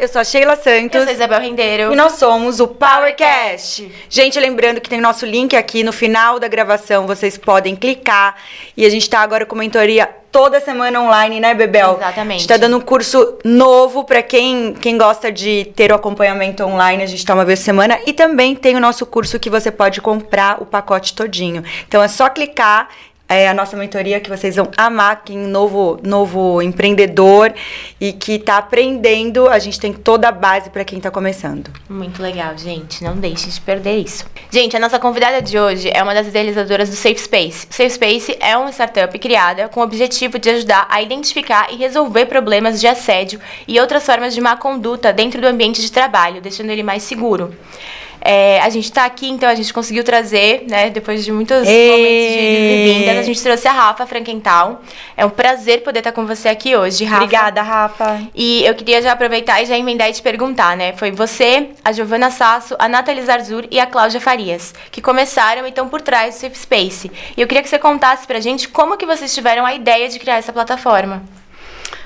eu sou a Sheila Santos. Eu sou a Isabel Rendeiro. E nós somos o PowerCast. Gente, lembrando que tem nosso link aqui no final da gravação, vocês podem clicar. E a gente tá agora com mentoria toda semana online, né, Bebel? Exatamente. A gente tá dando um curso novo para quem, quem gosta de ter o acompanhamento online, a gente tá uma vez por semana. E também tem o nosso curso que você pode comprar o pacote todinho. Então é só clicar é a nossa mentoria que vocês vão amar, quem novo, novo empreendedor e que está aprendendo, a gente tem toda a base para quem está começando. Muito legal, gente. Não deixe de perder isso. Gente, a nossa convidada de hoje é uma das idealizadoras do Safe Space. Safe Space é uma startup criada com o objetivo de ajudar a identificar e resolver problemas de assédio e outras formas de má conduta dentro do ambiente de trabalho, deixando ele mais seguro. É, a gente está aqui, então a gente conseguiu trazer, né, depois de muitos Ei. momentos de vindas, a gente trouxe a Rafa Frankenthal. É um prazer poder estar com você aqui hoje, Rafa. Obrigada, Rafa. E eu queria já aproveitar e já emendar e te perguntar, né? Foi você, a Giovana Sasso, a Nathalie Zarzur e a Cláudia Farias, que começaram e estão por trás do Safe Space. E eu queria que você contasse pra gente como que vocês tiveram a ideia de criar essa plataforma.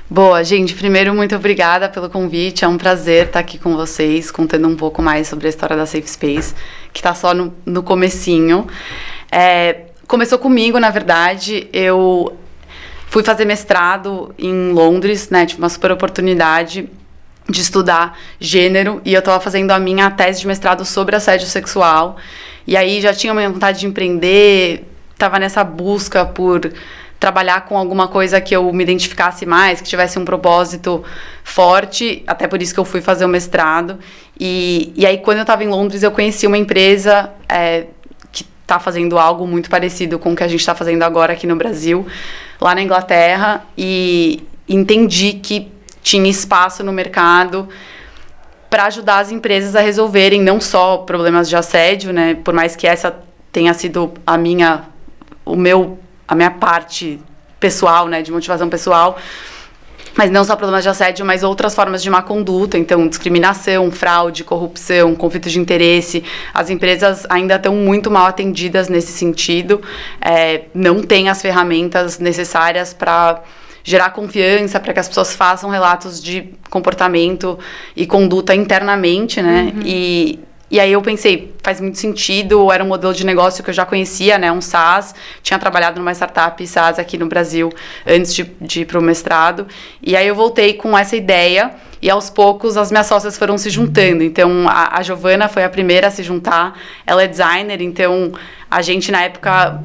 Boa, gente. Primeiro, muito obrigada pelo convite. É um prazer estar aqui com vocês, contando um pouco mais sobre a história da Safe Space, que está só no, no comecinho. É, começou comigo, na verdade. Eu fui fazer mestrado em Londres, né? Tive uma super oportunidade de estudar gênero e eu estava fazendo a minha tese de mestrado sobre assédio sexual. E aí já tinha uma vontade de empreender, estava nessa busca por trabalhar com alguma coisa que eu me identificasse mais, que tivesse um propósito forte, até por isso que eu fui fazer o mestrado. E, e aí, quando eu estava em Londres, eu conheci uma empresa é, que está fazendo algo muito parecido com o que a gente está fazendo agora aqui no Brasil, lá na Inglaterra, e entendi que tinha espaço no mercado para ajudar as empresas a resolverem não só problemas de assédio, né, por mais que essa tenha sido a minha o meu a minha parte pessoal, né, de motivação pessoal, mas não só problemas de assédio, mas outras formas de má conduta, então discriminação, fraude, corrupção, conflito de interesse. As empresas ainda estão muito mal atendidas nesse sentido, é, não têm as ferramentas necessárias para gerar confiança, para que as pessoas façam relatos de comportamento e conduta internamente, né? Uhum. E e aí eu pensei, faz muito sentido, era um modelo de negócio que eu já conhecia, né, um SaaS, tinha trabalhado numa startup SaaS aqui no Brasil antes de, de ir para o mestrado, e aí eu voltei com essa ideia, e aos poucos as minhas sócias foram se juntando, então a, a Giovana foi a primeira a se juntar, ela é designer, então a gente na época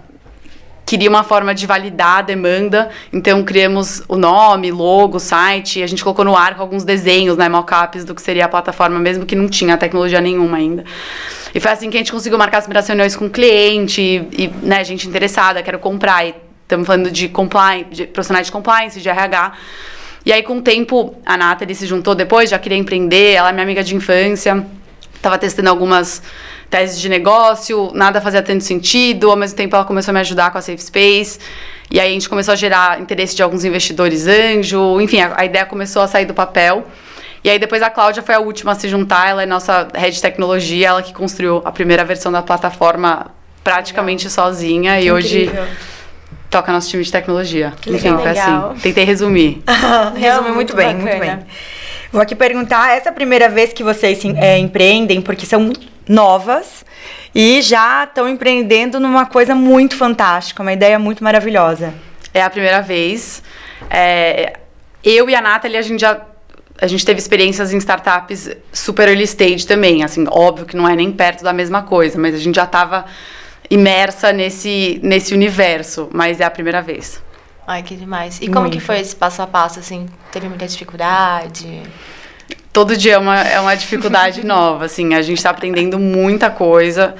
queria uma forma de validar a demanda, então criamos o nome, logo, site, a gente colocou no ar com alguns desenhos, né, mockups do que seria a plataforma, mesmo que não tinha tecnologia nenhuma ainda. E foi assim que a gente conseguiu marcar as primeiras reuniões com o cliente e, e né, gente interessada, quero comprar, e estamos falando de compliance, de profissionais de compliance, de RH. E aí, com o tempo, a Nathalie se juntou depois, já queria empreender, ela é minha amiga de infância, estava testando algumas teses de negócio, nada fazia tanto sentido, ao mesmo tempo ela começou a me ajudar com a Safe Space, e aí a gente começou a gerar interesse de alguns investidores anjo, enfim, a, a ideia começou a sair do papel. E aí depois a Cláudia foi a última a se juntar, ela é nossa head de tecnologia, ela que construiu a primeira versão da plataforma praticamente Legal. sozinha que e hoje toca nosso time de tecnologia. Que Enfim, legal. foi assim. Tentei resumir. Resume muito, bem, bacana. muito bem. Vou aqui perguntar, essa é a primeira vez que vocês é, empreendem, porque são novas e já estão empreendendo numa coisa muito fantástica, uma ideia muito maravilhosa. É a primeira vez. É, eu e a Nathalie, a gente já a gente teve experiências em startups super early stage também, assim, óbvio que não é nem perto da mesma coisa, mas a gente já estava imersa nesse, nesse universo, mas é a primeira vez. Ai, que demais. E como Muito. que foi esse passo a passo, assim? Teve muita dificuldade? todo dia é uma, é uma dificuldade nova, assim, a gente está aprendendo muita coisa,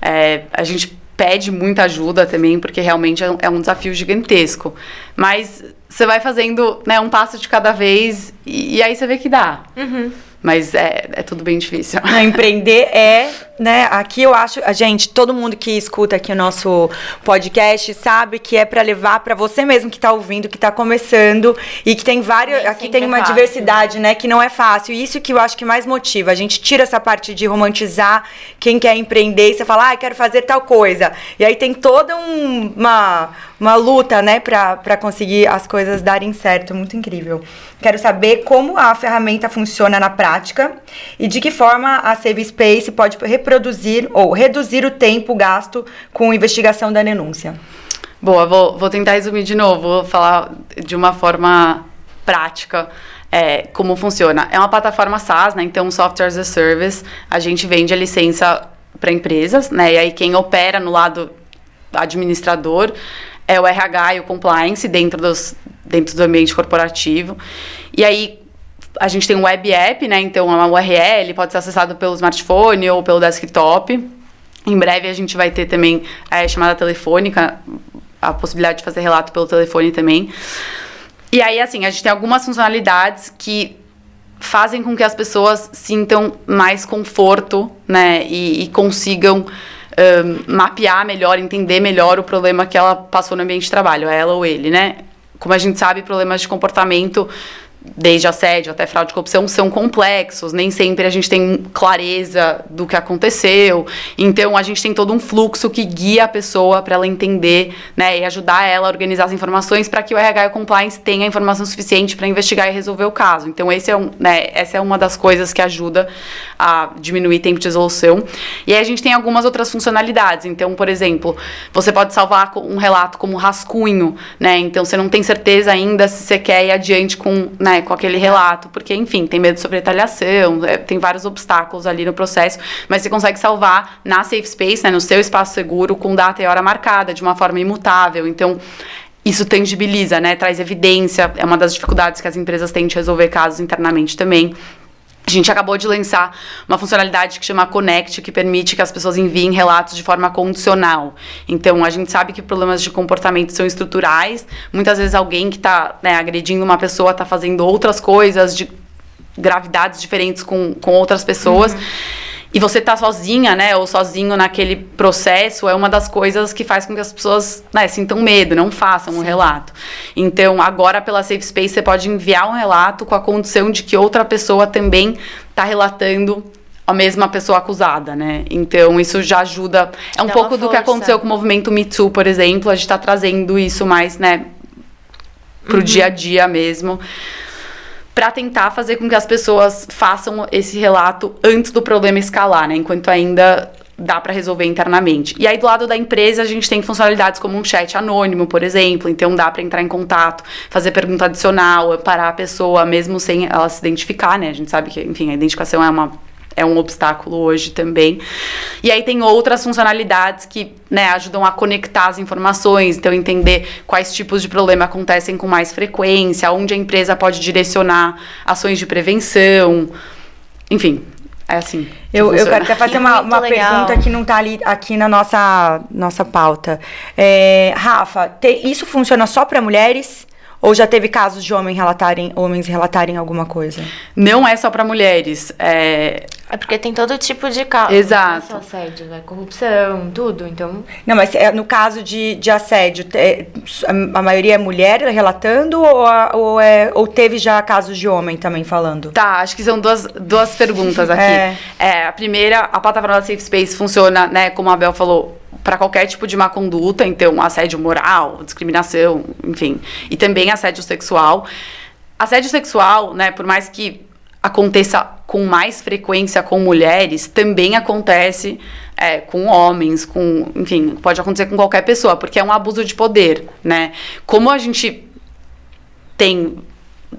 é, a gente pede muita ajuda também, porque realmente é um, é um desafio gigantesco, mas você vai fazendo né, um passo de cada vez e, e aí você vê que dá. Uhum. Mas é, é tudo bem difícil. Não, empreender é né, aqui eu acho, a gente, todo mundo que escuta aqui o nosso podcast sabe que é para levar para você mesmo que tá ouvindo, que tá começando e que tem vários, Nem aqui tem é uma fácil. diversidade, né, que não é fácil. E isso que eu acho que mais motiva. A gente tira essa parte de romantizar quem quer empreender e você fala, ah, eu quero fazer tal coisa. E aí tem toda um- uma uma luta, né, pra conseguir as coisas darem certo. Muito incrível. Quero saber como a ferramenta funciona na prática e de que forma a Save Space pode reproduzir ou reduzir o tempo gasto com investigação da denúncia. Boa, vou, vou tentar resumir de novo, vou falar de uma forma prática. é, como funciona? É uma plataforma SaaS, né? Então, Software as a Service, a gente vende a licença para empresas, né? E aí quem opera no lado administrador é o RH e o compliance dentro, dos, dentro do ambiente corporativo. E aí a gente tem um web app, né? Então é uma URL, pode ser acessado pelo smartphone ou pelo desktop. Em breve a gente vai ter também é, chamada telefônica, a possibilidade de fazer relato pelo telefone também. E aí, assim, a gente tem algumas funcionalidades que fazem com que as pessoas sintam mais conforto, né? E, e consigam ahn, mapear melhor, entender melhor o problema que ela passou no ambiente de trabalho, ela ou ele, né? Como a gente sabe, problemas de comportamento, desde assédio até fraude e corrupção, são complexos. Nem sempre a gente tem clareza do que aconteceu. Então, a gente tem todo um fluxo que guia a pessoa para ela entender, né? E ajudar ela a organizar as informações para que o RH e o compliance tenha a informação suficiente para investigar e resolver o caso. Então, esse é um, né, essa é uma das coisas que ajuda a diminuir tempo de resolução. E aí a gente tem algumas outras funcionalidades. Então, por exemplo, você pode salvar um relato como rascunho, né? Então, você não tem certeza ainda se você quer ir adiante com, né, com aquele relato, porque, enfim, tem medo sobre retaliação, é, tem vários obstáculos ali no processo, mas você consegue salvar na Safe Space, né, no seu espaço seguro, com data e hora marcada, de uma forma imutável. Então, isso tangibiliza, né? Traz evidência, é uma das dificuldades que as empresas têm de resolver casos internamente também. A gente acabou de lançar uma funcionalidade que chama Connect, que permite que as pessoas enviem relatos de forma condicional. Então, a gente sabe que problemas de comportamento são estruturais. Muitas vezes alguém que está agredindo uma pessoa está fazendo outras coisas de gravidades diferentes com, com outras pessoas. E você tá sozinha, né, ou sozinho naquele processo, é uma das coisas que faz com que as pessoas, né, sintam medo, não façam um relato. Então, agora pela Safe Space você pode enviar um relato com a condição de que outra pessoa também tá relatando a mesma pessoa acusada, né? Então, isso já ajuda. É um Dá pouco do que aconteceu com o movimento Me Too, por exemplo. A gente tá trazendo isso mais, né, pro dia a dia mesmo para tentar fazer com que as pessoas façam esse relato antes do problema escalar, né? Enquanto ainda dá para resolver internamente. E aí do lado da empresa a gente tem funcionalidades como um chat anônimo, por exemplo, então dá para entrar em contato, fazer pergunta adicional, parar a pessoa mesmo sem ela se identificar, né? A gente sabe que, enfim, a identificação é uma é um obstáculo hoje também. E aí tem outras funcionalidades que né, ajudam a conectar as informações, então entender quais tipos de problema acontecem com mais frequência, onde a empresa pode direcionar ações de prevenção, enfim, é assim. Eu, eu quero até fazer uma, uma pergunta que não está ali aqui na nossa, nossa pauta. É, Rafa, te- isso funciona só para mulheres? Ou já teve casos de homem relatarem, homens relatarem alguma coisa? Não é só para mulheres, é, É porque tem todo tipo de caso. Exato. Não é só assédio, é corrupção, tudo. Então, Não, mas é, no caso de, de assédio, a, maioria é mulher relatando ou, a- ou, é, ou teve já casos de homem também falando? Tá, acho que são duas, duas perguntas aqui. É. É, a primeira, a plataforma da Safe Space funciona, né, como a Bel falou, para qualquer tipo de má conduta, então assédio moral, discriminação, enfim, e também assédio sexual. Assédio sexual, né, por mais que aconteça com mais frequência com mulheres, também acontece é, com homens, com, enfim, pode acontecer com qualquer pessoa, porque é um abuso de poder, né? Como a gente tem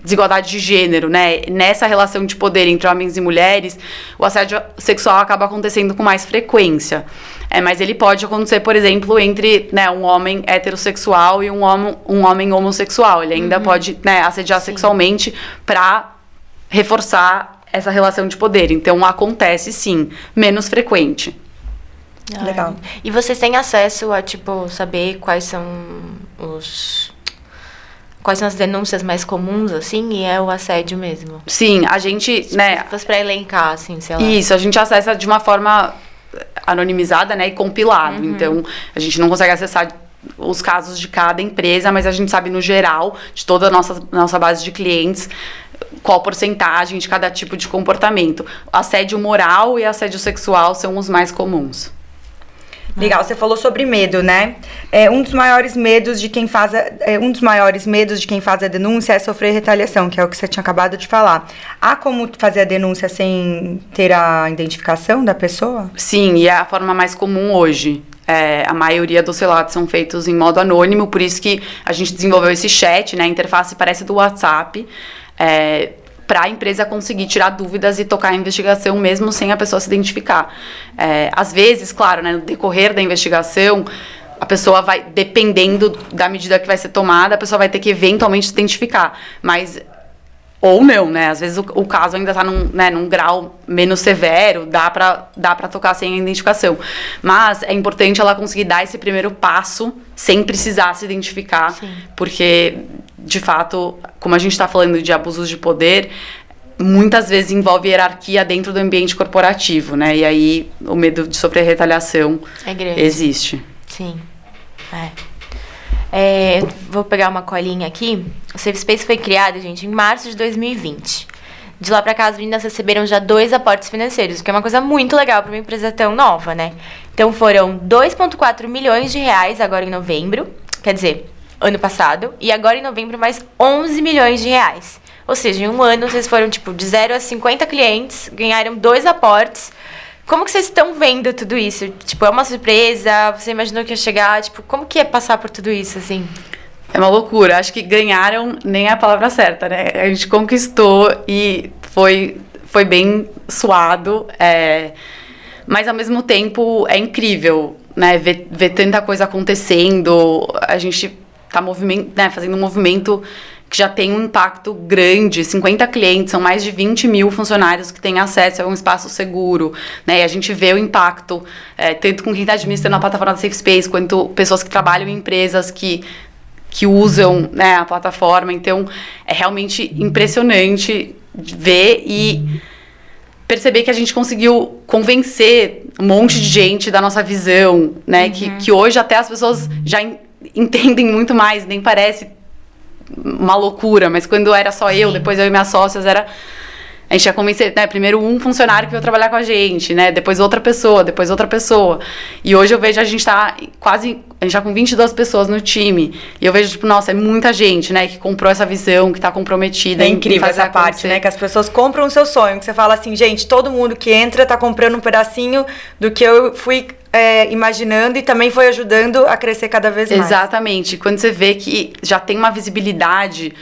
desigualdade de gênero, né? Nessa relação de poder entre homens e mulheres, o assédio sexual acaba acontecendo com mais frequência. É, mas ele pode acontecer, por exemplo, entre né, um homem heterossexual e um homem, um homem homossexual. Ele ainda pode né, assediar sexualmente para reforçar essa relação de poder. Então acontece sim, menos frequente. Legal. E vocês têm acesso a, tipo, saber quais são os. Quais são as denúncias mais comuns, assim, e é o assédio mesmo. Sim, a gente, né, Se fosse pra elencar, assim, sei lá. Isso, a gente acessa de uma forma anonimizada, né, e compilado. Uhum. Então, a gente não consegue acessar os casos de cada empresa, mas a gente sabe no geral, de toda a nossa, nossa base de clientes, qual porcentagem de cada tipo de comportamento. Assédio moral e assédio sexual são os mais comuns. Legal, você falou sobre medo, né? É, um dos maiores medos de quem faz a, é, um dos maiores medos de quem faz a denúncia é sofrer retaliação, que é o que você tinha acabado de falar. Há como fazer a denúncia sem ter a identificação da pessoa? Sim, e é a forma mais comum hoje. É, a maioria dos relatos são feitos em modo anônimo, por isso que a gente desenvolveu esse chat, né? A interface parece do WhatsApp. É, para a empresa conseguir tirar dúvidas e tocar a investigação mesmo sem a pessoa se identificar. É, às vezes, claro, né, no decorrer da investigação, a pessoa vai, dependendo da medida que vai ser tomada, a pessoa vai ter que eventualmente se identificar. Mas ou não, né? Às vezes o, o caso ainda está num, né, num grau menos severo, dá para dá para tocar sem a identificação. Mas é importante ela conseguir dar esse primeiro passo sem precisar se identificar, Sim. porque de fato, como a gente está falando de abusos de poder, muitas vezes envolve hierarquia dentro do ambiente corporativo, né? E aí o medo de sofrer retaliação é existe. Sim. É. É, vou pegar uma colinha aqui. O Safe Space foi criado, gente, em março de 2020. De lá para cá, as meninas receberam já dois aportes financeiros, o que é uma coisa muito legal para uma empresa tão nova, né? Então foram 2,4 milhões de reais agora em novembro, quer dizer, ano passado, e agora em novembro mais 11 milhões de reais. Ou seja, em um ano vocês foram tipo de 0 a 50 clientes, ganharam dois aportes como que vocês estão vendo tudo isso? Tipo, é uma surpresa? Você imaginou que ia chegar? Tipo, como que é passar por tudo isso, assim? É uma loucura. Acho que ganharam nem é a palavra certa, né? A gente conquistou e foi, foi bem suado. É... Mas, ao mesmo tempo, é incrível, né? Ver, ver tanta coisa acontecendo. A gente tá movimento, né? fazendo um movimento que já tem um impacto grande, 50 clientes, são mais de 20 mil funcionários que têm acesso a um espaço seguro, né? E a gente vê o impacto, é, tanto com quem está administrando a plataforma da Safe Space, quanto pessoas que trabalham em empresas que que usam né, a plataforma. Então, é realmente impressionante ver e perceber que a gente conseguiu convencer um monte de gente da nossa visão, né? Uhum. Que, que hoje até as pessoas já entendem muito mais, nem parece uma loucura, mas quando era só eu, depois eu e minhas sócias, era. A gente ia convencer, né? Primeiro um funcionário que veio trabalhar com a gente, né? Depois outra pessoa, depois outra pessoa. E hoje eu vejo a gente tá quase. A gente tá com 22 pessoas no time. E eu vejo, tipo, nossa, é muita gente, né? Que comprou essa visão, que tá comprometida. É incrível essa parte, né? Que as pessoas compram o seu sonho. Que você fala assim, gente, todo mundo que entra tá comprando um pedacinho do que eu fui é, imaginando e também foi ajudando a crescer cada vez mais. Exatamente. Quando você vê que já tem uma visibilidade.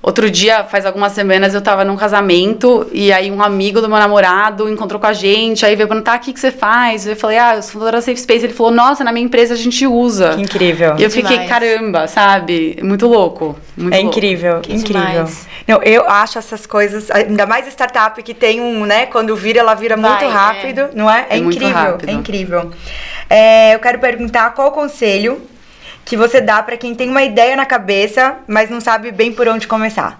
Outro dia, faz algumas semanas, eu tava num casamento e aí um amigo do meu namorado encontrou com a gente, aí veio perguntar: o que, que você faz? Eu falei: ah, eu sou fundadora da Safe Space. Ele falou: nossa, na minha empresa a gente usa. Que incrível. E eu fiquei: demais. caramba, sabe? Muito louco. Muito é incrível, que incrível. Demais. Não, eu acho essas coisas, ainda mais startup que tem um, né? Quando vira, ela vira Vai, muito é. rápido, é. não é? É, é incrível, é incrível. É, eu quero perguntar qual conselho que você dá para quem tem uma ideia na cabeça, mas não sabe bem por onde começar.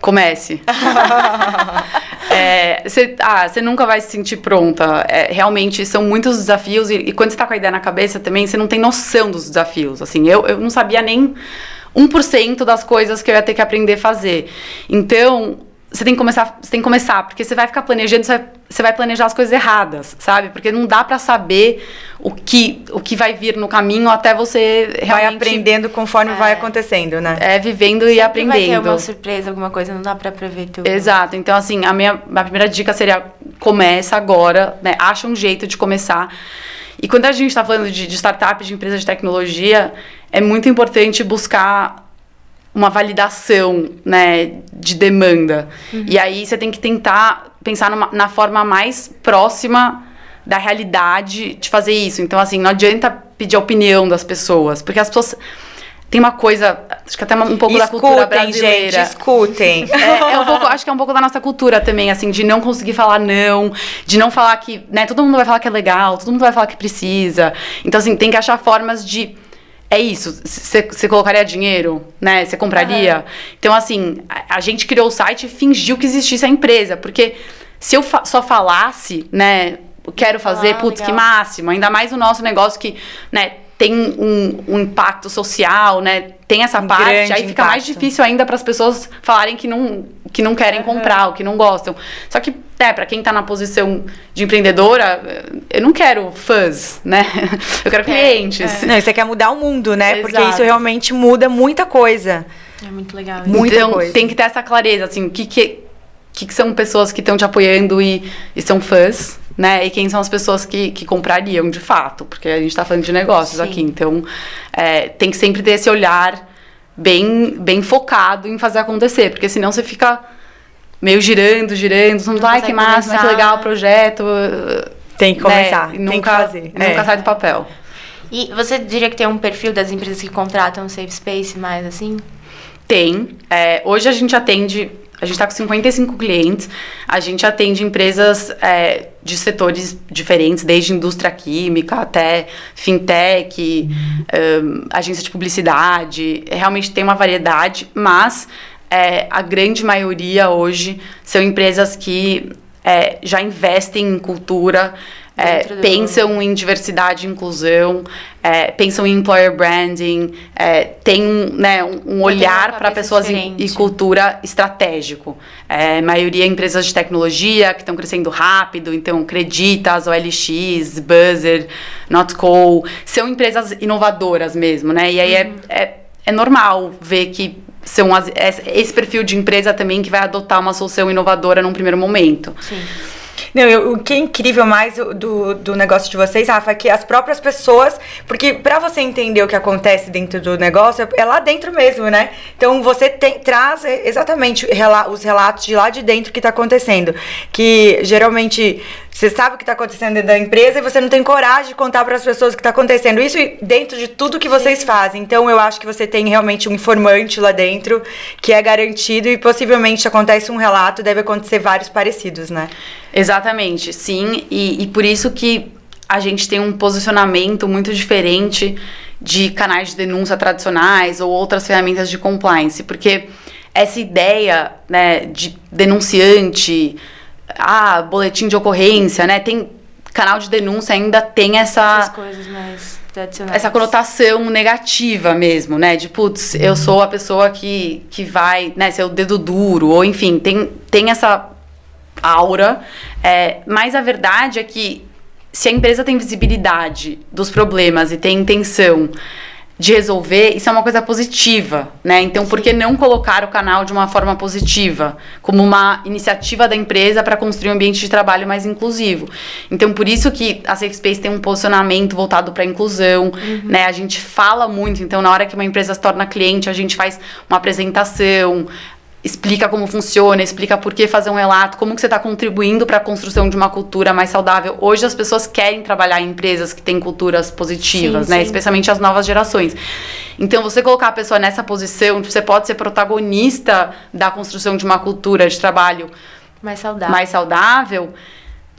Comece. é, cê, ah, você nunca vai se sentir pronta. É, realmente são muitos desafios e, e quando você tá com a ideia na cabeça também, você não tem noção dos desafios. Assim, eu, eu não sabia nem 1% das coisas que eu ia ter que aprender a fazer. Então, você tem que começar, você tem que começar, porque você vai ficar planejando, você vai, você vai planejar as coisas erradas, sabe? Porque não dá para saber o que, o que vai vir no caminho até você realmente vai aprendendo conforme é, vai acontecendo, né? É vivendo Sempre e aprendendo. Vai ter uma surpresa, alguma coisa, não dá para prever tudo. Exato. Então assim, a minha, a primeira dica seria começa agora, né? Acha um jeito de começar. E quando a gente está falando de, de startup, de empresas de tecnologia, é muito importante buscar uma validação né, de demanda. Uhum. E aí você tem que tentar pensar numa, na forma mais próxima da realidade de fazer isso. Então, assim, não adianta pedir a opinião das pessoas, porque as pessoas. Tem uma coisa, acho que até um pouco escutem, da cultura brasileira. Gente, escutem. É, é um pouco, acho que é um pouco da nossa cultura também, assim, de não conseguir falar não, de não falar que, né, todo mundo vai falar que é legal, todo mundo vai falar que precisa. Então, assim, tem que achar formas de é isso. Você colocaria dinheiro, né? Você compraria? Uhum. Então, assim, a, a, gente criou o site e fingiu que existisse a empresa. Porque se eu fa só falasse, né, quero fazer, Ah, putz, que legal. máximo. Ainda mais o nosso negócio que, né, tem um, um impacto social, né? Tem essa Um parte, aí fica mais impacto. difícil ainda para as pessoas falarem que não, que não querem comprar, ou que não gostam. Só que, é, para quem tá na posição de empreendedora, eu não quero fãs, né? Eu quero clientes. Não, você quer mudar o mundo, né? Porque Exato. isso realmente muda muita coisa. É muito legal. isso. Muita então, coisa. tem que ter essa clareza, assim, o que que, que, que são pessoas que estão te apoiando e, e são fãs, né? E quem são as pessoas que, que comprariam de fato, porque a gente tá falando de negócios Sim. aqui. Então, é, tem que sempre ter esse olhar bem, bem focado em fazer acontecer, porque senão você fica meio girando, girando, Não ai, que máximo, ai, que começar. legal o projeto. Tem que né? começar, E tem nunca, que fazer. Nunca É. sai do papel. E você diria que tem um perfil das empresas que contratam safe space mais assim? Tem. É, hoje a gente atende, a gente está com 55 clientes, a gente atende empresas é, de setores diferentes, desde indústria química até fintech, ahn, agência de publicidade. Realmente tem uma variedade, mas é, a grande maioria hoje são empresas que é, já investem em cultura. É, pensam em diversidade e inclusão, é, pensam em employer branding, é, tem um, né, um, um olhar para pessoas e, cultura estratégico. É, maioria empresas de tecnologia que estão crescendo rápido, então Creditas, OLX, Buzzer, Notco, são empresas inovadoras mesmo, né? E aí Uhum. é, é, é normal ver que são as- esse esse perfil de empresa também que vai adotar uma solução inovadora num primeiro momento. Sim. Não, eu- o que é incrível mais do, do negócio de vocês, Rafa, é que as próprias pessoas. Porque pra você entender o que acontece dentro do negócio, é lá dentro mesmo, né? Então você tem- traz exatamente os relatos de lá de dentro que tá acontecendo. Que geralmente você sabe o que tá acontecendo dentro da empresa e você não tem coragem de contar para as pessoas o que tá acontecendo. Isso dentro de tudo que vocês fazem. Então eu acho que você tem realmente um informante lá dentro que é garantido e possivelmente acontece um relato, deve acontecer vários parecidos, né? Exatamente, sim. E, e por isso que a gente tem um posicionamento muito diferente de canais de denúncia tradicionais ou outras ferramentas de compliance. Porque essa ideia né, de denunciante, ah, boletim de ocorrência, né? Tem canal de denúncia ainda tem essa Essas coisas mais tradicionais. essa conotação negativa mesmo, né? De putz, eu sou a pessoa que, que vai, né, ser o dedo duro, ou enfim, tem, tem essa aura. é, mas a verdade é que se a empresa tem visibilidade dos problemas e tem intenção de resolver, isso é uma coisa positiva, né? Então, por que não colocar o canal de uma forma positiva, como uma iniciativa da empresa para construir um ambiente de trabalho mais inclusivo? Então, por isso que a Safe Space tem um posicionamento voltado para a inclusão, né? A gente fala muito, então na hora que uma empresa se torna cliente, a gente faz uma apresentação, explica como funciona, explica por que fazer um relato, como que você está contribuindo para a construção de uma cultura mais saudável. Hoje as pessoas querem trabalhar em empresas que têm culturas positivas, Sim, né? sim. Especialmente as novas gerações. Então, você colocar a pessoa nessa posição, você pode ser protagonista da construção de uma cultura de trabalho mais saudável. mais saudável,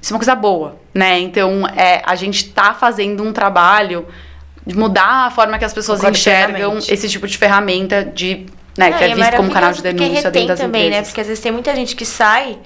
isso é uma coisa boa, né? Então, é, a gente tá fazendo um trabalho de mudar a forma que as pessoas Concordo enxergam esse tipo de ferramenta de, né, Não, que é visto como canal de denúncia dentro das também, né? empresas. Porque às vezes tem muita gente que sai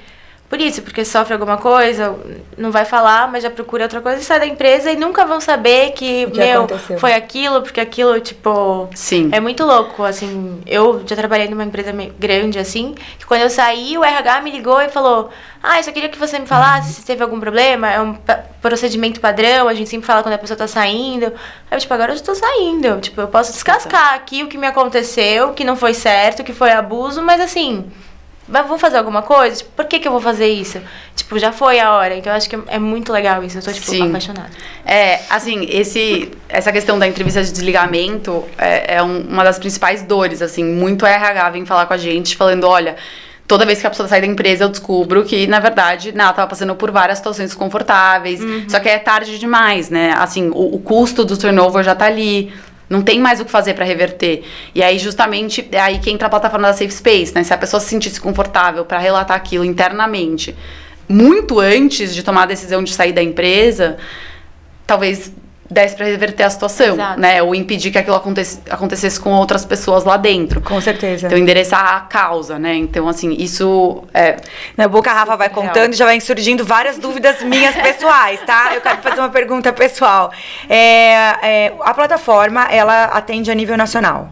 por isso, porque sofre alguma coisa, não vai falar, mas já procura outra coisa e sai da empresa e nunca vão saber que, que meu, aconteceu. foi aquilo, porque aquilo, tipo. Sim. É muito louco, assim. Eu já trabalhei numa empresa grande, assim, que quando eu saí, o RH me ligou e falou: Ah, eu só queria que você me falasse se teve algum problema. É um procedimento padrão, a gente sempre fala quando a pessoa tá saindo. Aí eu, tipo, agora eu já tô saindo. Tipo, eu posso descascar aqui o que me aconteceu, que não foi certo, que foi abuso, mas assim. Vamos fazer alguma coisa? Tipo, por que, que eu vou fazer isso? Tipo, já foi a hora. Então, eu acho que é muito legal isso. Eu tô, tipo, Sim. apaixonada. É, assim, esse, essa questão da entrevista de desligamento é, é um- uma das principais dores, assim, muito RH vem falar com a gente, falando, olha, toda vez que a pessoa sai da empresa, eu descubro que, na verdade, né, ela tava passando por várias situações desconfortáveis, só que é tarde demais, né, assim, o, o custo do turnover já tá ali, não tem mais o que fazer para reverter. E aí, justamente, é aí que entra a plataforma da Safe Space, né? Se a pessoa se sentisse confortável para relatar aquilo internamente, muito antes de tomar a decisão de sair da empresa, talvez desse para reverter a situação, Exato. né? Ou impedir que aquilo acontecesse, acontecesse com outras pessoas lá dentro. Com certeza. Então, endereçar a causa, né? Então, assim, isso é. Na boca a Rafa vai contando e já vai surgindo várias dúvidas minhas pessoais, tá? Eu quero fazer uma pergunta pessoal. É, é, a plataforma, ela atende a nível nacional.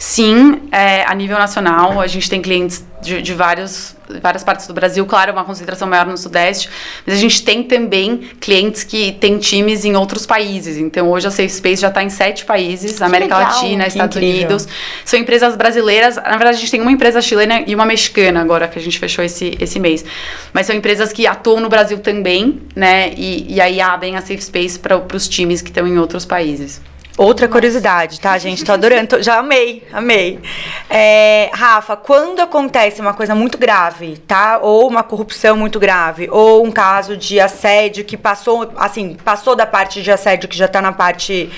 Sim, é, a nível nacional, a gente tem clientes de, de vários, várias partes do Brasil, claro, uma concentração maior no Sudeste, mas a gente tem também clientes que têm times em outros países. Então, hoje a Safe Space já está em sete países, América legal, Latina, que Estados incrível. Unidos. São empresas brasileiras, na verdade, a gente tem uma empresa chilena e uma mexicana agora, que a gente fechou esse, esse mês. Mas são empresas que atuam no Brasil também, né? E, e aí abrem a Safe Space para os times que estão em outros países. Outra curiosidade, tá, gente? Tô adorando, tô- já amei, amei. É, Rafa, quando acontece uma coisa muito grave, tá? Ou uma corrupção muito grave, ou um caso de assédio que passou, assim, passou da parte de assédio que já tá na parte.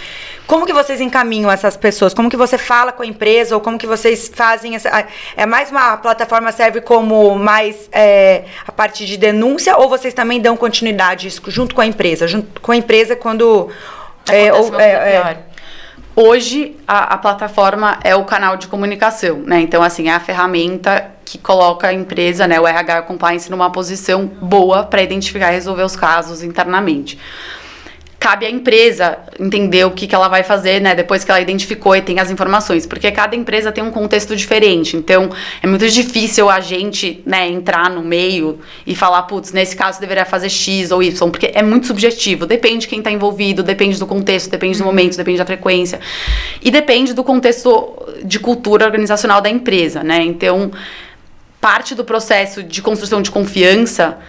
Como que vocês encaminham essas pessoas? Como que você fala com a empresa? Ou como que vocês fazem essa. É mais uma a plataforma serve como mais é, a parte de denúncia, ou vocês também dão continuidade junto com a empresa? Junto com a empresa quando. é, ou- é, é. Hoje, a, a plataforma é o canal de comunicação, né? Então, assim, é a ferramenta que coloca a empresa, né, o RH Compliance, numa posição boa para identificar e resolver os casos internamente. Cabe à empresa entender o que, que ela vai fazer, né, depois que ela identificou e tem as informações, porque cada empresa tem um contexto diferente. Então, é muito difícil a gente, né, entrar no meio e falar, putz, nesse caso deveria fazer X ou Y, porque é muito subjetivo. Depende de quem está envolvido, depende do contexto, depende do momento, depende da frequência. E depende do contexto de cultura organizacional da empresa, né? Então, parte do processo de construção de confiança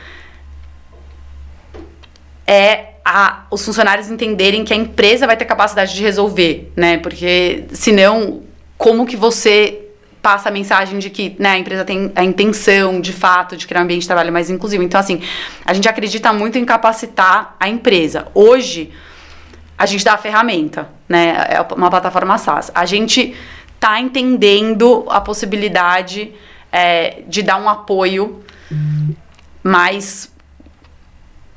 é a, os funcionários entenderem que a empresa vai ter capacidade de resolver, né? Porque senão, como que você passa a mensagem de que né, a empresa tem a intenção, de fato, de criar um ambiente de trabalho mais inclusivo. Então, assim, a gente acredita muito em capacitar a empresa. Hoje, a gente dá a ferramenta, né? É uma plataforma SaaS. A gente tá entendendo a possibilidade é, de dar um apoio mais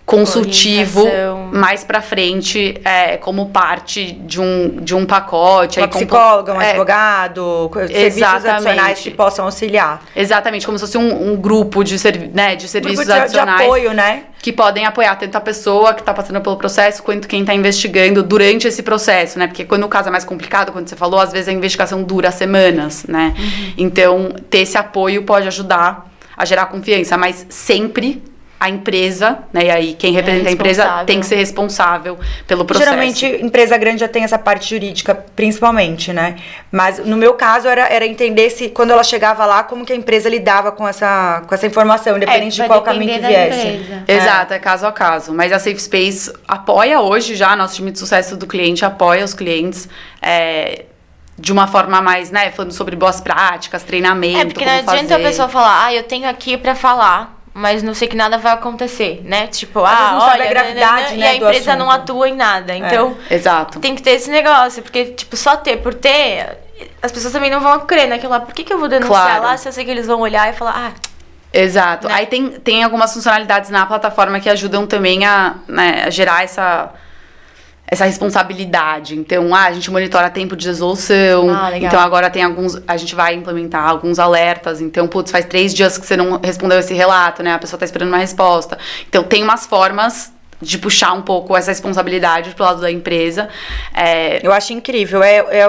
consultivo Orientação. mais pra frente é, como parte de um, de um pacote. Uma aí psicóloga, um é, advogado, serviços adicionais que possam auxiliar. Exatamente, como se fosse um, um grupo de, servi né, de serviços Grupo de, de adicionais apoio, né? que podem apoiar tanto a pessoa que está passando pelo processo quanto quem está investigando durante esse processo, né? Porque quando o caso é mais complicado, quando você falou, às vezes a investigação dura semanas, né? Então, ter esse apoio pode ajudar a gerar confiança, mas sempre a empresa, né? E aí quem representa a empresa tem que ser responsável pelo processo. Geralmente, empresa grande já tem essa parte jurídica, principalmente, né? Mas no meu caso era, era entender se quando ela chegava lá, como que a empresa lidava com essa, com essa informação, independente de vai qual caminho que viesse. empresa. Exato, é caso a caso. Mas a Safe Space apoia hoje já, nosso time de sucesso do cliente apoia os clientes é, de uma forma mais, né, falando sobre boas práticas, treinamento, É, porque não adianta fazer. a pessoa falar, ah, eu tenho aqui pra falar, mas não sei que nada vai acontecer, né? Tipo, Às ah, não sabe olha, a gravidade, e né, a do empresa não assunto. atua em nada. Então, Exato. tem que ter esse negócio, porque, tipo, só ter por ter, as pessoas também não vão crer naquilo lá. Por que, que eu vou denunciar Claro. lá se eu sei que eles vão olhar e falar, ah, Exato. Né? Aí tem, tem algumas funcionalidades na plataforma que ajudam também a, né, a gerar essa, essa responsabilidade. Então, ah, a gente monitora tempo de resolução. Ah, então, agora tem alguns. A gente vai implementar alguns alertas. Então, putz, faz três dias que você não respondeu esse relato, né? A pessoa tá esperando uma resposta. Então, tem umas formas de puxar um pouco essa responsabilidade pro lado da empresa. É, Eu acho incrível. É, é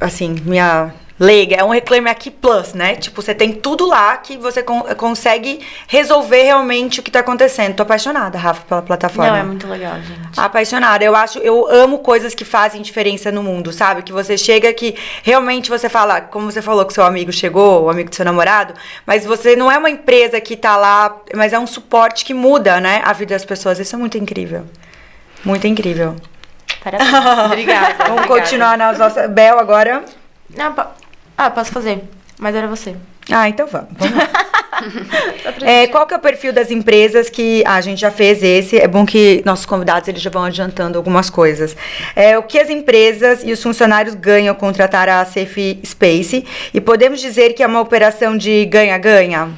Assim, minha leiga, é um Reclame Aqui Plus, né? Tipo, você tem tudo lá que você con- consegue resolver realmente o que tá acontecendo. Tô apaixonada, Rafa, pela plataforma. não, é muito legal, gente. Apaixonada. Eu acho, eu amo coisas que fazem diferença no mundo, sabe? Que você chega que realmente você fala, como você falou que seu amigo chegou, o amigo do seu namorado, mas você não é uma empresa que tá lá, mas é um suporte que muda, né, a vida das pessoas. Isso é muito incrível. Muito incrível. Parabéns. Obrigada. Vamos obrigada. continuar nas nossas. Bel agora. não, ah, posso fazer, mas era você. Ah, então vamos. vamos lá. É, qual que é o perfil das empresas que ah, a gente já fez esse? É bom que nossos convidados eles já vão adiantando algumas coisas. É, o que as empresas e os funcionários ganham ao contratar a Safe Space? E podemos dizer que é uma operação de ganha-ganha?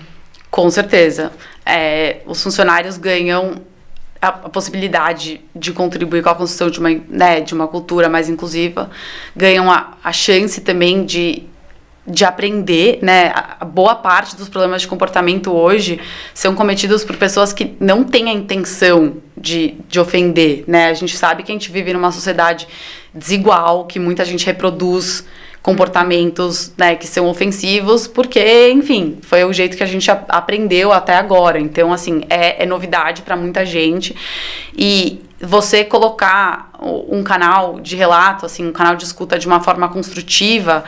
Com certeza. É, os funcionários ganham a, a, possibilidade de contribuir com a construção de uma, né, de uma cultura mais inclusiva, ganham a, a chance também de, de aprender, né? A boa parte dos problemas de comportamento hoje são cometidos por pessoas que não têm a intenção de, de ofender, né? A gente sabe que a gente vive numa sociedade desigual, que muita gente reproduz comportamentos né, que são ofensivos, porque, enfim, foi o jeito que a gente aprendeu até agora. Então, assim, é, é novidade para muita gente. E você colocar um canal de relato, assim, um canal de escuta de uma forma construtiva,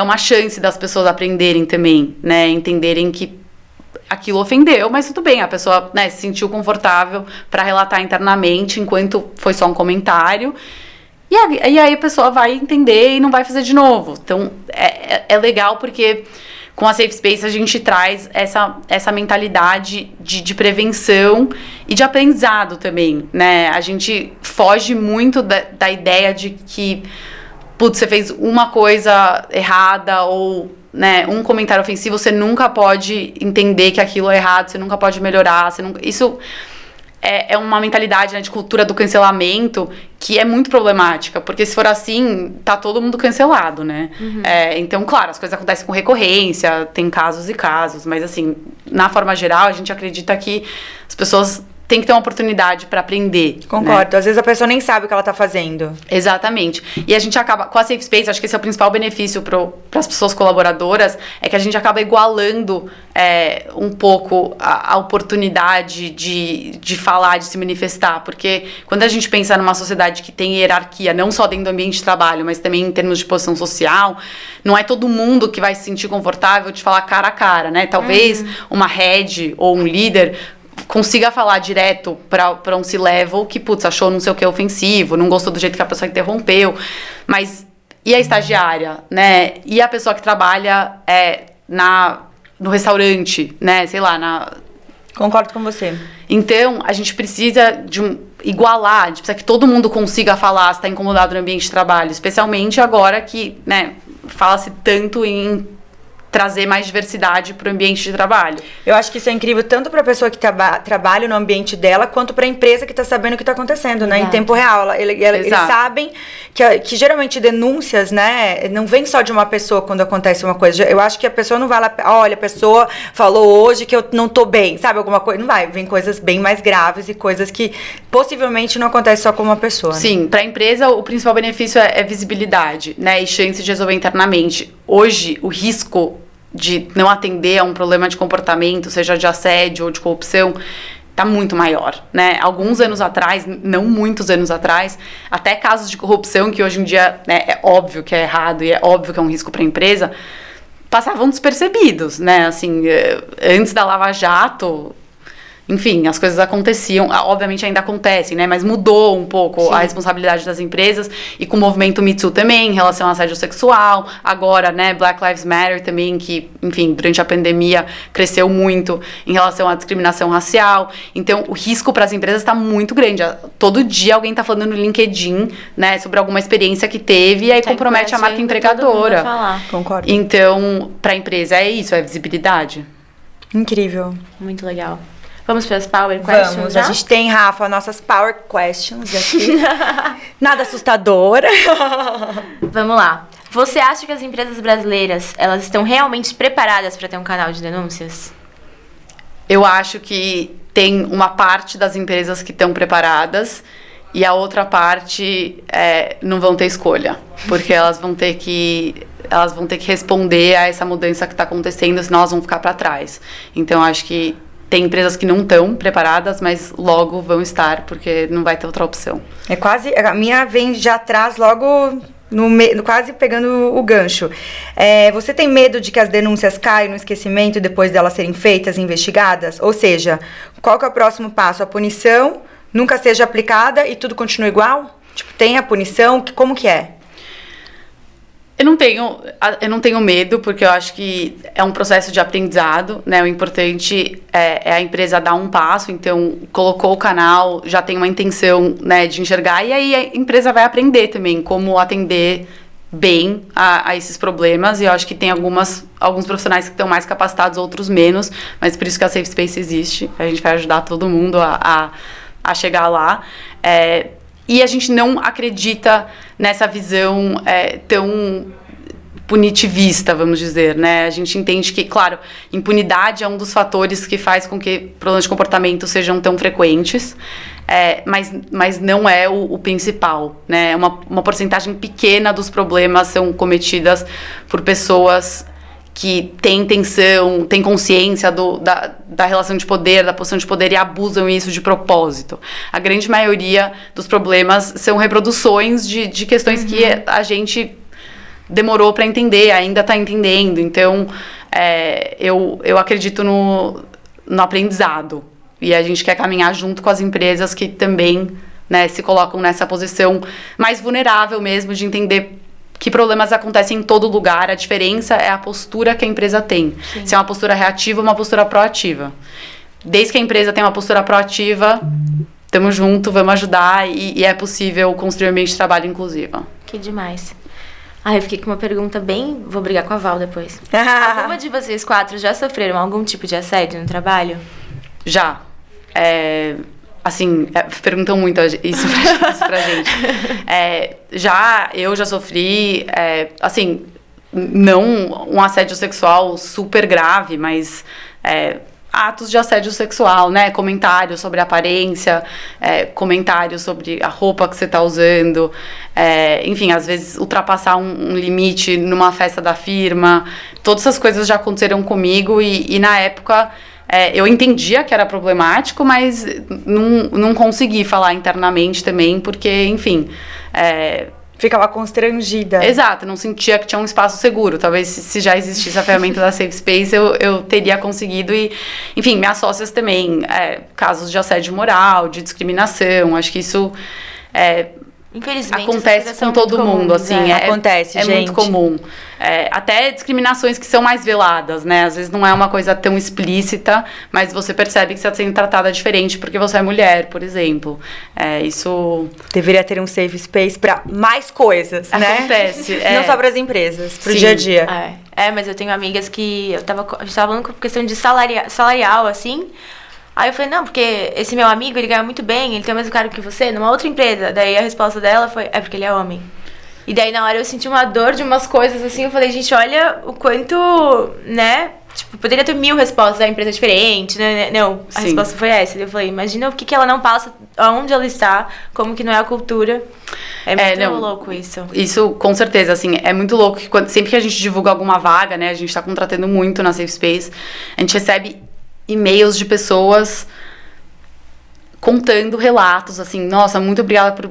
é uma chance das pessoas aprenderem também, né? Entenderem que aquilo ofendeu, mas tudo bem, a pessoa né, se sentiu confortável para relatar internamente enquanto foi só um comentário. E, a, e aí a pessoa vai entender e não vai fazer de novo. Então é, é, é legal porque com a Safe Space a gente traz essa, essa mentalidade de, de prevenção e de aprendizado também, né? A gente foge muito da, da ideia de que, putz, você fez uma coisa errada ou né, um comentário ofensivo, você nunca pode entender que aquilo é errado, você nunca pode melhorar, você nunca... Isso é, é uma mentalidade né, de cultura do cancelamento que é muito problemática, porque se for assim, tá todo mundo cancelado, né? Uhum. É, então, claro, as coisas acontecem com recorrência, tem casos e casos, mas assim, na forma geral, a gente acredita que as pessoas tem que ter uma oportunidade para aprender. Né? Concordo. Né? Às vezes a pessoa nem sabe o que ela está fazendo. Exatamente. E a gente acaba, com a Safe Space, acho que esse é o principal benefício para as pessoas colaboradoras, é que a gente acaba igualando é, um pouco a, a, oportunidade de, de falar, de se manifestar. Porque quando a gente pensa numa sociedade que tem hierarquia, não só dentro do ambiente de trabalho, mas também em termos de posição social, não é todo mundo que vai se sentir confortável de falar cara a cara, né? Talvez uhum. uma head ou um líder consiga falar direto para um C-level que, putz, achou não sei o que ofensivo, não gostou do jeito que a pessoa interrompeu. Mas e a estagiária, né? E a pessoa que trabalha é, na, no restaurante, né? Sei lá, na. Concordo com você. Então, a gente precisa de um igualar, a gente precisa que todo mundo consiga falar se está incomodado no ambiente de trabalho, especialmente agora que, né, fala-se tanto em trazer mais diversidade para o ambiente de trabalho. Eu acho que isso é incrível tanto para a pessoa que traba trabalha no ambiente dela, quanto para a empresa que está sabendo o que está acontecendo, né? Em tempo real. Ele, ele, eles sabem que, que geralmente denúncias, né, não vem só de uma pessoa quando acontece uma coisa. Eu acho que a pessoa não vai lá, olha, a pessoa falou hoje que eu não tô bem, sabe? Alguma coisa. Não vai, vem coisas bem mais graves e coisas que possivelmente não acontecem só com uma pessoa. Né? Sim, para a empresa o principal benefício é, é visibilidade, né? E chance de resolver internamente. Hoje, o risco de não atender a um problema de comportamento, seja de assédio ou de corrupção, está muito maior, né? Alguns anos atrás, não muitos anos atrás, até casos de corrupção que hoje em dia né, é óbvio que é errado e é óbvio que é um risco para a empresa, passavam despercebidos, né? Assim, eh, antes da Lava Jato, enfim, as coisas aconteciam, obviamente ainda acontecem, né? Mas mudou um pouco Sim. a responsabilidade das empresas e com o movimento Me Too também, em relação ao assédio sexual. Agora, né, Black Lives Matter também, que, enfim, durante a pandemia cresceu muito em relação à discriminação racial. Então, o risco para as empresas está muito grande. Todo dia alguém está falando no LinkedIn, né, sobre alguma experiência que teve e aí compromete a marca entregadora. Concordo. Então, para a empresa é isso, é visibilidade. Incrível. Muito legal. Vamos para as Power Questions? Vamos. Já? A gente tem, Rafa, nossas Power Questions aqui. Nada assustadora. Vamos lá. Você acha que as empresas brasileiras elas estão realmente preparadas para ter um canal de denúncias? Eu acho que tem uma parte das empresas que estão preparadas e a outra parte é, não vão ter escolha, porque elas vão ter que elas vão ter que responder a essa mudança que está acontecendo, senão elas vão ficar para trás. Então acho que tem empresas que não estão preparadas, mas logo vão estar, porque não vai ter outra opção. É quase. A minha vem já atrás, logo no, me, quase pegando o gancho. É, você tem medo de que as denúncias caiam no esquecimento depois delas serem feitas e investigadas? Ou seja, qual que é o próximo passo? A punição nunca seja aplicada e tudo continua igual? Tipo, tem a punição? Como que é? Eu não tenho, eu não tenho medo, porque eu acho que é um processo de aprendizado, né? O importante é, é, a empresa dar um passo, então colocou o canal, já tem uma intenção, né, de enxergar, e aí a empresa vai aprender também como atender bem a, a esses problemas, e eu acho que tem algumas, alguns profissionais que estão mais capacitados, outros menos, mas por isso que a Safe Space existe, a gente vai ajudar todo mundo a, a a chegar lá. É, e a gente não acredita nessa visão é, tão punitivista, vamos dizer, né? A gente entende que, claro, impunidade é um dos fatores que faz com que problemas de comportamento sejam tão frequentes, é, mas, mas não é o, o, principal, né? Uma, uma porcentagem pequena dos problemas são cometidas por pessoas que têm intenção, têm consciência do, da, da relação de poder, da posição de poder e abusam isso de propósito. A grande maioria dos problemas são reproduções de, de questões uhum. que a gente demorou para entender, ainda está entendendo. Então, é, eu, eu acredito no, no aprendizado. E a gente quer caminhar junto com as empresas que também né, se colocam nessa posição mais vulnerável mesmo de entender que problemas acontecem em todo lugar. A diferença é a postura que a empresa tem. Sim. Se é uma postura reativa ou uma postura proativa. Desde que a empresa tem uma postura proativa, estamos junto, vamos ajudar e, e, é possível construir um ambiente de trabalho inclusivo. Que demais. Ah, eu fiquei com uma pergunta bem. Vou brigar com a Val depois. Alguma de vocês quatro já sofreram algum tipo de assédio no trabalho? Já. É, assim, é, perguntam muito isso pra, isso pra gente. É, já, eu já sofri, é, assim, não um assédio sexual super grave, mas é, atos de assédio sexual, né? Comentários sobre aparência, é, comentários sobre a roupa que você está usando, é, enfim, às vezes ultrapassar um, um, limite numa festa da firma. Todas essas coisas já aconteceram comigo e, e na época é, eu entendia que era problemático, mas não, não consegui falar internamente também, porque, enfim. É, ficava constrangida. Exato, não sentia que tinha um espaço seguro. Talvez se, já existisse a ferramenta da Safe Space, eu, eu teria conseguido. E, enfim, minhas sócias também, é, casos de assédio moral, de discriminação, acho que isso. É, Infelizmente, acontece com todo mundo, assim, né? é, acontece, é gente. muito comum. É, até discriminações que são mais veladas, né? Às vezes não é uma coisa tão explícita, mas você percebe que você está sendo tratada diferente porque você é mulher, por exemplo. É, isso deveria ter um safe space para mais coisas, né? Acontece, é. não só para as empresas, para o dia a dia. É. é. mas eu tenho amigas que eu tava, a gente tava falando com questão de salaria, salarial, assim. Aí eu falei, não, porque esse meu amigo, ele ganha muito bem, ele tem o mesmo cargo que você, numa outra empresa. Daí a resposta dela foi, é porque ele é homem. E daí na hora eu senti uma dor de umas coisas assim, eu falei, gente, olha o quanto, né? Tipo, poderia ter mil respostas da empresa diferente, né? Não, a Sim. resposta foi essa. Eu falei, imagina o que, que ela não passa, aonde ela está, como que não é a cultura. É, é muito é, não, louco isso. Isso, com certeza, assim, é muito louco que quando, sempre que a gente divulga alguma vaga, né? A gente está contratando muito na Safe Space, a gente recebe e-mails de pessoas contando relatos, assim, nossa, muito obrigada por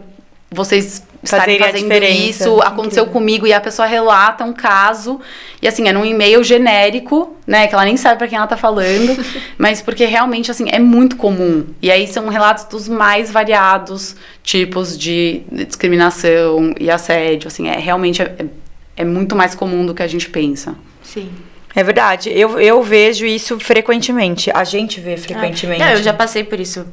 vocês estarem fazendo isso, aconteceu Incrível. comigo, e a pessoa relata um caso, e assim, é num e-mail genérico, né, que ela nem sabe para quem ela tá falando, mas porque realmente, assim, é muito comum. E aí são relatos dos mais variados tipos de discriminação e assédio, assim, é realmente é, é muito mais comum do que a gente pensa. Sim. É verdade. Eu, eu vejo isso frequentemente. A gente vê frequentemente. Ah, não, eu já passei por isso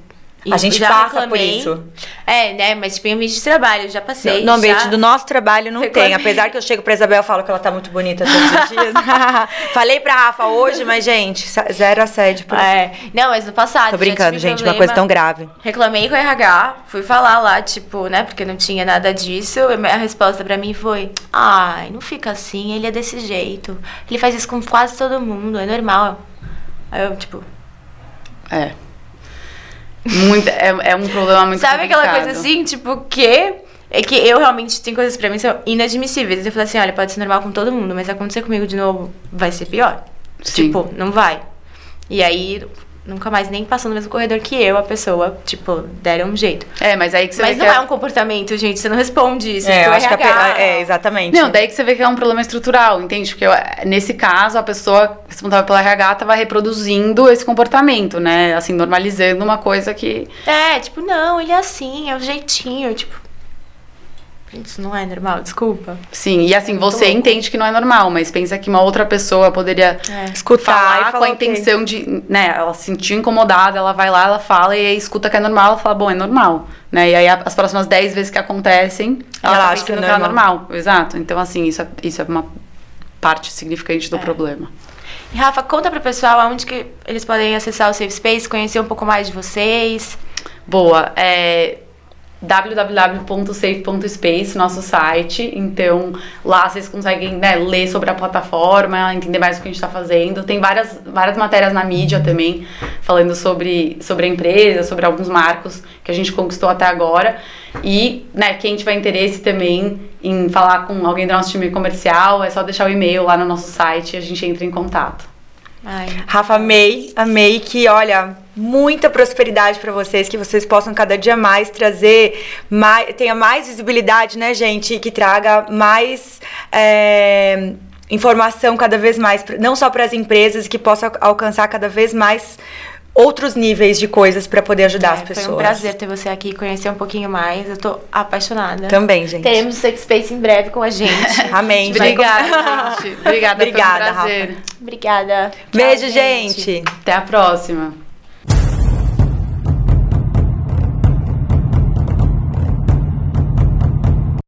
a gente passa reclamei. por isso. É, né? Mas tipo, em ambiente de trabalho, eu já passei. No, no ambiente já... do nosso trabalho não reclamei. tem. Apesar que eu chego pra Isabel e falo que ela tá muito bonita todos os dias. Falei pra Rafa hoje, mas, gente, zero assédio por É. Não, mas no passado. Tô brincando, gente, problema, uma coisa tão grave. Reclamei com o RH, fui falar lá, tipo, né? Porque não tinha nada disso. A resposta pra mim foi: ai, não fica assim, ele é desse jeito. Ele faz isso com quase todo mundo, é normal. Aí eu, tipo. É. Muito, é, é um problema muito Sabe complicado. aquela coisa assim, tipo, que é que eu realmente tem coisas pra mim são inadmissíveis. Eu falei assim, olha, pode ser normal com todo mundo, mas acontecer comigo de novo vai ser pior. Sim. Tipo, não vai. E aí nunca mais nem passou no mesmo corredor que eu, a pessoa, tipo, deram um jeito. É, mas aí que você Mas não é... é... um comportamento, gente, você não responde isso. É, tipo, eu acho RH. que é, é, exatamente. Não, daí que você vê que é um problema estrutural, entende? Porque eu, nesse caso, a pessoa responsável pela RH tava reproduzindo esse comportamento, né? Assim, normalizando uma coisa que. É, tipo, não, ele é assim, é o jeitinho, tipo, isso não é normal, desculpa. Sim, e assim, é você louco. entende que não é normal, mas pensa que uma outra pessoa poderia é. escutar com a intenção de, né, ela se sentiu incomodada, ela vai lá, ela fala e aí escuta que é normal, ela fala, bom, é normal, né? E aí as próximas 10 vezes que acontecem, ela, ela acha que, é normal. é normal. Exato. Então assim, isso é, isso é uma parte significante do é. problema. E Rafa, conta pro pessoal aonde que eles podem acessar o Safe Space, conhecer um pouco mais de vocês. Boa. É, www.safe.space, nosso site. Então, lá vocês conseguem né, ler sobre a plataforma, entender mais o que a gente está fazendo. Tem várias, várias matérias na mídia também, falando sobre, sobre a empresa, sobre alguns marcos que a gente conquistou até agora. E né, quem tiver interesse também em falar com alguém do nosso time comercial, é só deixar o e-mail lá no nosso site e a gente entra em contato. Ai. Rafa, amei, amei que, olha, muita prosperidade para vocês, que vocês possam cada dia mais trazer, mais, tenha mais visibilidade, né, gente, e que traga mais é, informação cada vez mais, não só para as empresas, que possa alcançar cada vez mais outros níveis de coisas para poder ajudar é, as pessoas. Foi um prazer ter você aqui, conhecer um pouquinho mais. Eu tô apaixonada. Também, gente. Teremos o Sex Space em breve com a gente. Amém. Obrigada, gente. Obrigada, Obrigada, foi um prazer. Obrigada. Beijo, Tchau, gente. gente. Até a próxima.